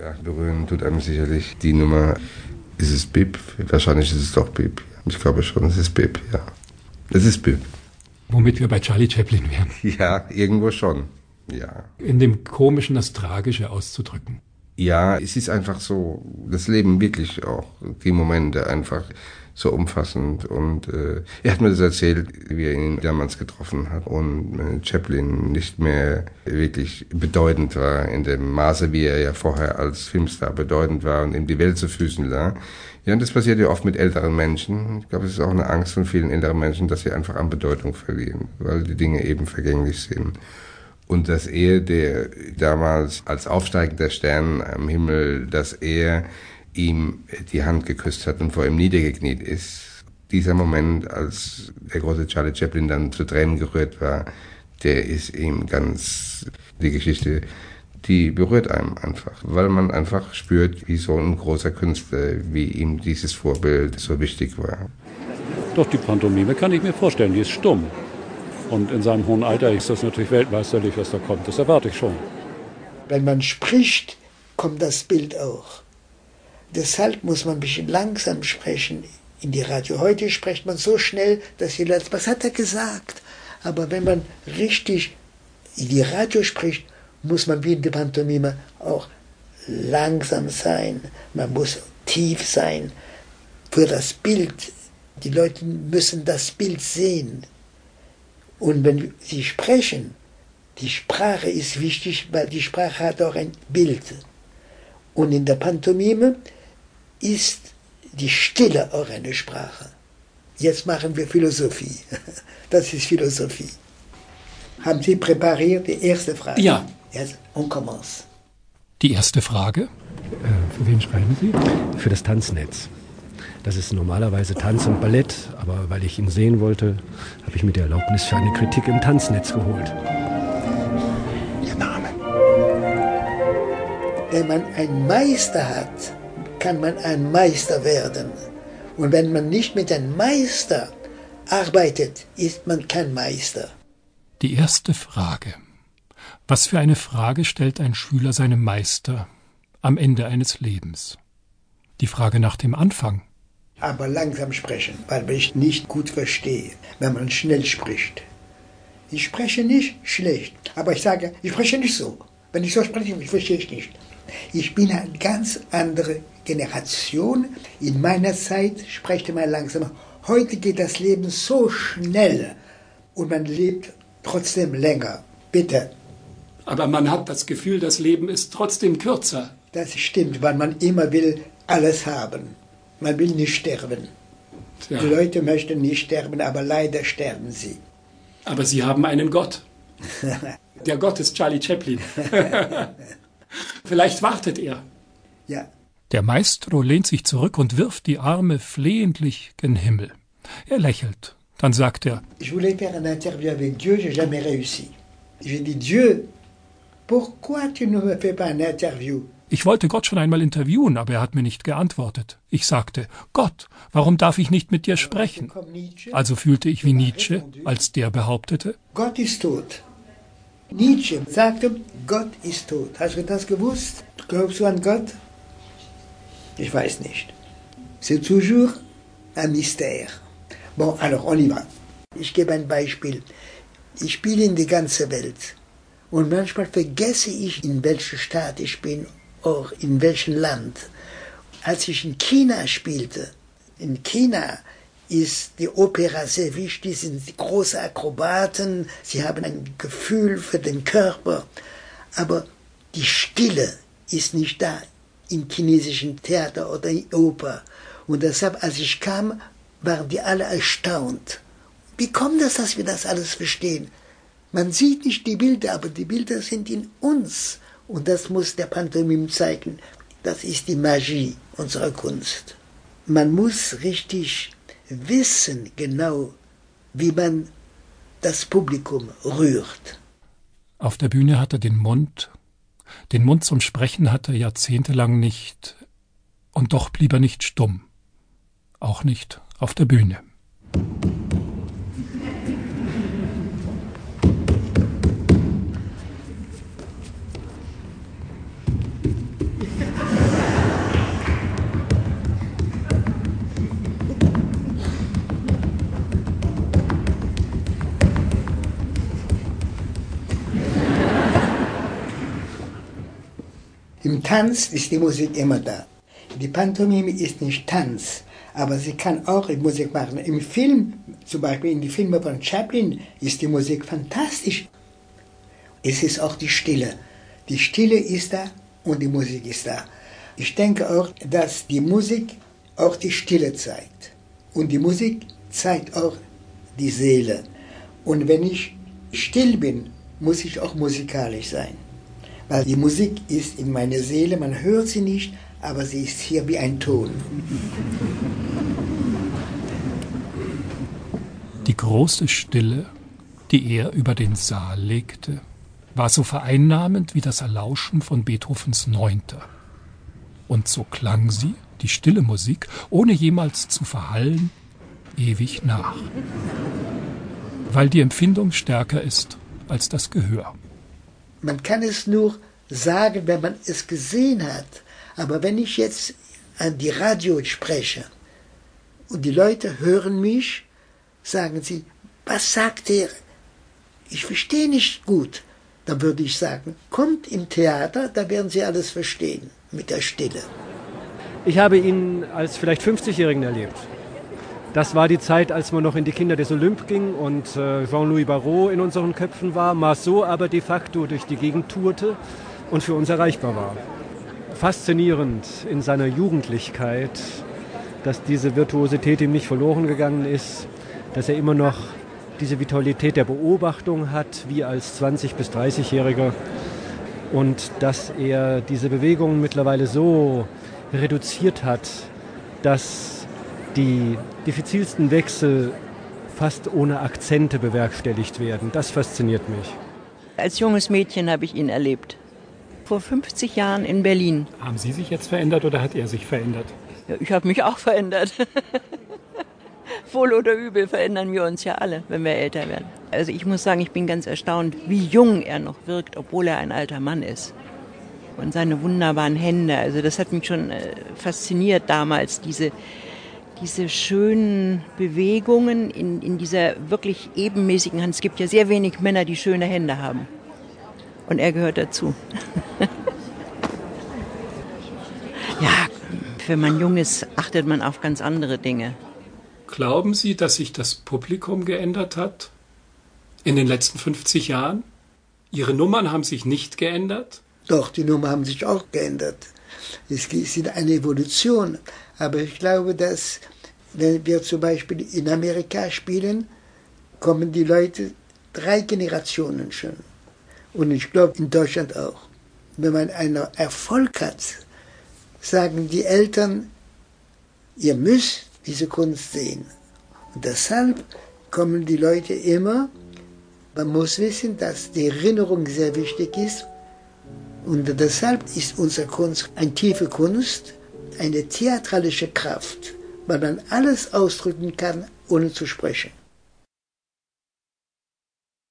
Ja, berühren tut einem sicherlich die Nummer. Ist es Bib? Wahrscheinlich ist es doch Bib. Ich glaube schon, es ist Bib, ja. Es ist Bib. Womit wir bei Charlie Chaplin wären. Ja, irgendwo schon. Ja. In dem Komischen das Tragische auszudrücken. Ja, es ist einfach so, das Leben wirklich auch, die Momente einfach so umfassend. Und äh, er hat mir das erzählt, wie er ihn damals getroffen hat und äh, Chaplin nicht mehr wirklich bedeutend war in dem Maße, wie er ja vorher als Filmstar bedeutend war und ihm die Welt zu Füßen lag. Ja, und das passiert ja oft mit älteren Menschen. Ich glaube, es ist auch eine Angst von vielen älteren Menschen, dass sie einfach an Bedeutung verlieren, weil die Dinge eben vergänglich sind. Und dass er, der damals als aufsteigender Stern am Himmel, dass er ihm die Hand geküsst hat und vor ihm niedergekniet ist. Dieser Moment, als der große Charlie Chaplin dann zu Tränen gerührt war, der ist ihm ganz, die Geschichte, die berührt einem einfach, weil man einfach spürt, wie so ein großer Künstler, wie ihm dieses Vorbild so wichtig war. Doch die Pantomime kann ich mir vorstellen, die ist stumm. Und in seinem hohen Alter ist das natürlich weltmeisterlich, was da kommt. Das erwarte ich schon. Wenn man spricht, kommt das Bild auch. Deshalb muss man ein bisschen langsam sprechen in die Radio. Heute spricht man so schnell, dass jeder sagt, was hat er gesagt? Aber wenn man richtig in die Radio spricht, muss man wie in der Pantomime auch langsam sein. Man muss tief sein für das Bild. Die Leute müssen das Bild sehen. Und wenn sie sprechen, die Sprache ist wichtig, weil die Sprache hat auch ein Bild. Und in der Pantomime ist die Stille auch eine Sprache. Jetzt machen wir Philosophie. Das ist Philosophie. Haben Sie präpariert die erste Frage? Ja. Jetzt, on commence. Die erste Frage. Äh, für wen schreiben Sie? Für das Tanznetz. Das ist normalerweise Tanz und Ballett, aber weil ich ihn sehen wollte, habe ich mir die Erlaubnis für eine Kritik im Tanznetz geholt. Ihr Name? Wenn man einen Meister hat, kann man ein Meister werden. Und wenn man nicht mit einem Meister arbeitet, ist man kein Meister. Die erste Frage. Was für eine Frage stellt ein Schüler seinem Meister am Ende eines Lebens? Die Frage nach dem Anfang. Aber langsam sprechen, weil ich nicht gut verstehe, wenn man schnell spricht. Ich spreche nicht schlecht, aber ich sage, ich spreche nicht so. Wenn ich so spreche, ich verstehe ich nicht. Ich bin eine ganz andere Generation. In meiner Zeit spreche man langsam. Heute geht das Leben so schnell und man lebt trotzdem länger. Bitte. Aber man hat das Gefühl, das Leben ist trotzdem kürzer. Das stimmt, weil man immer will alles haben. Man will nicht sterben. Ja. Die Leute möchten nicht sterben, aber leider sterben sie. Aber sie haben einen Gott. Der Gott ist Charlie Chaplin. Vielleicht wartet er. Ja. Der Maestro lehnt sich zurück und wirft die Arme flehentlich gen Himmel. Er lächelt. Dann sagt er: Ich voulais faire un interview avec Dieu, j'ai jamais réussi. J'ai dit Dieu, pourquoi tu ne me fais pas un interview? Ich wollte Gott schon einmal interviewen, aber er hat mir nicht geantwortet. Ich sagte, Gott, warum darf ich nicht mit dir sprechen? Also fühlte ich wie Nietzsche, als der behauptete, Gott ist tot. Nietzsche sagte, Gott ist tot. Hast du das gewusst? Glaubst du an Gott? Ich weiß nicht. C'est toujours un mystère. Bon, alors on y va. Ich gebe ein Beispiel. Ich spiele in die ganze Welt. Und manchmal vergesse ich, in welcher Stadt ich bin, auch in welchem Land. Als ich in China spielte, in China ist die Opera sehr wichtig, sind große Akrobaten, sie haben ein Gefühl für den Körper, aber die Stille ist nicht da im chinesischen Theater oder in Oper. Und deshalb, als ich kam, waren die alle erstaunt. Wie kommt das, dass wir das alles verstehen? Man sieht nicht die Bilder, aber die Bilder sind in uns. Und das muss der Pantomim zeigen. Das ist die Magie unserer Kunst. Man muss richtig wissen genau, wie man das Publikum rührt. Auf der Bühne hat er den Mund, den Mund zum Sprechen hat er jahrzehntelang nicht, und doch blieb er nicht stumm, auch nicht auf der Bühne. Im Tanz ist die Musik immer da. Die Pantomime ist nicht Tanz, aber sie kann auch Musik machen. Im Film, zum Beispiel in den Filmen von Chaplin, ist die Musik fantastisch. Es ist auch die Stille. Die Stille ist da und die Musik ist da. Ich denke auch, dass die Musik auch die Stille zeigt. Und die Musik zeigt auch die Seele. Und wenn ich still bin, muss ich auch musikalisch sein. Weil die Musik ist in meiner Seele, man hört sie nicht, aber sie ist hier wie ein Ton. Die große Stille, die er über den Saal legte, war so vereinnahmend wie das Erlauschen von Beethovens Neunter. Und so klang sie, die stille Musik, ohne jemals zu verhallen, ewig nach. Weil die Empfindung stärker ist als das Gehör. Man kann es nur sagen, wenn man es gesehen hat. Aber wenn ich jetzt an die Radio spreche und die Leute hören mich, sagen sie, was sagt er? Ich verstehe nicht gut. Dann würde ich sagen, kommt im Theater, da werden Sie alles verstehen mit der Stille. Ich habe ihn als vielleicht 50-Jährigen erlebt. Das war die Zeit, als man noch in die Kinder des Olymp ging und äh, Jean-Louis Barrault in unseren Köpfen war, Marceau aber de facto durch die Gegend tourte und für uns erreichbar war. Faszinierend in seiner Jugendlichkeit, dass diese Virtuosität ihm nicht verloren gegangen ist, dass er immer noch diese Vitalität der Beobachtung hat, wie als 20- bis 30-Jähriger und dass er diese Bewegungen mittlerweile so reduziert hat, dass die diffizilsten Wechsel fast ohne Akzente bewerkstelligt werden. Das fasziniert mich. Als junges Mädchen habe ich ihn erlebt. Vor 50 Jahren in Berlin. Haben Sie sich jetzt verändert oder hat er sich verändert? Ja, ich habe mich auch verändert. Wohl oder übel verändern wir uns ja alle, wenn wir älter werden. Also ich muss sagen, ich bin ganz erstaunt, wie jung er noch wirkt, obwohl er ein alter Mann ist. Und seine wunderbaren Hände, also das hat mich schon äh, fasziniert damals, diese, diese schönen Bewegungen in, in dieser wirklich ebenmäßigen Hand. Es gibt ja sehr wenig Männer, die schöne Hände haben. Und er gehört dazu. ja, wenn man jung ist, achtet man auf ganz andere Dinge. Glauben Sie, dass sich das Publikum geändert hat in den letzten 50 Jahren? Ihre Nummern haben sich nicht geändert? Doch, die Nummern haben sich auch geändert. Es ist eine Evolution. Aber ich glaube, dass, wenn wir zum Beispiel in Amerika spielen, kommen die Leute drei Generationen schon. Und ich glaube, in Deutschland auch. Wenn man einen Erfolg hat, sagen die Eltern, ihr müsst diese Kunst sehen. Und deshalb kommen die Leute immer, man muss wissen, dass die Erinnerung sehr wichtig ist. Und deshalb ist unsere Kunst eine tiefe Kunst, eine theatralische Kraft, weil man alles ausdrücken kann, ohne zu sprechen.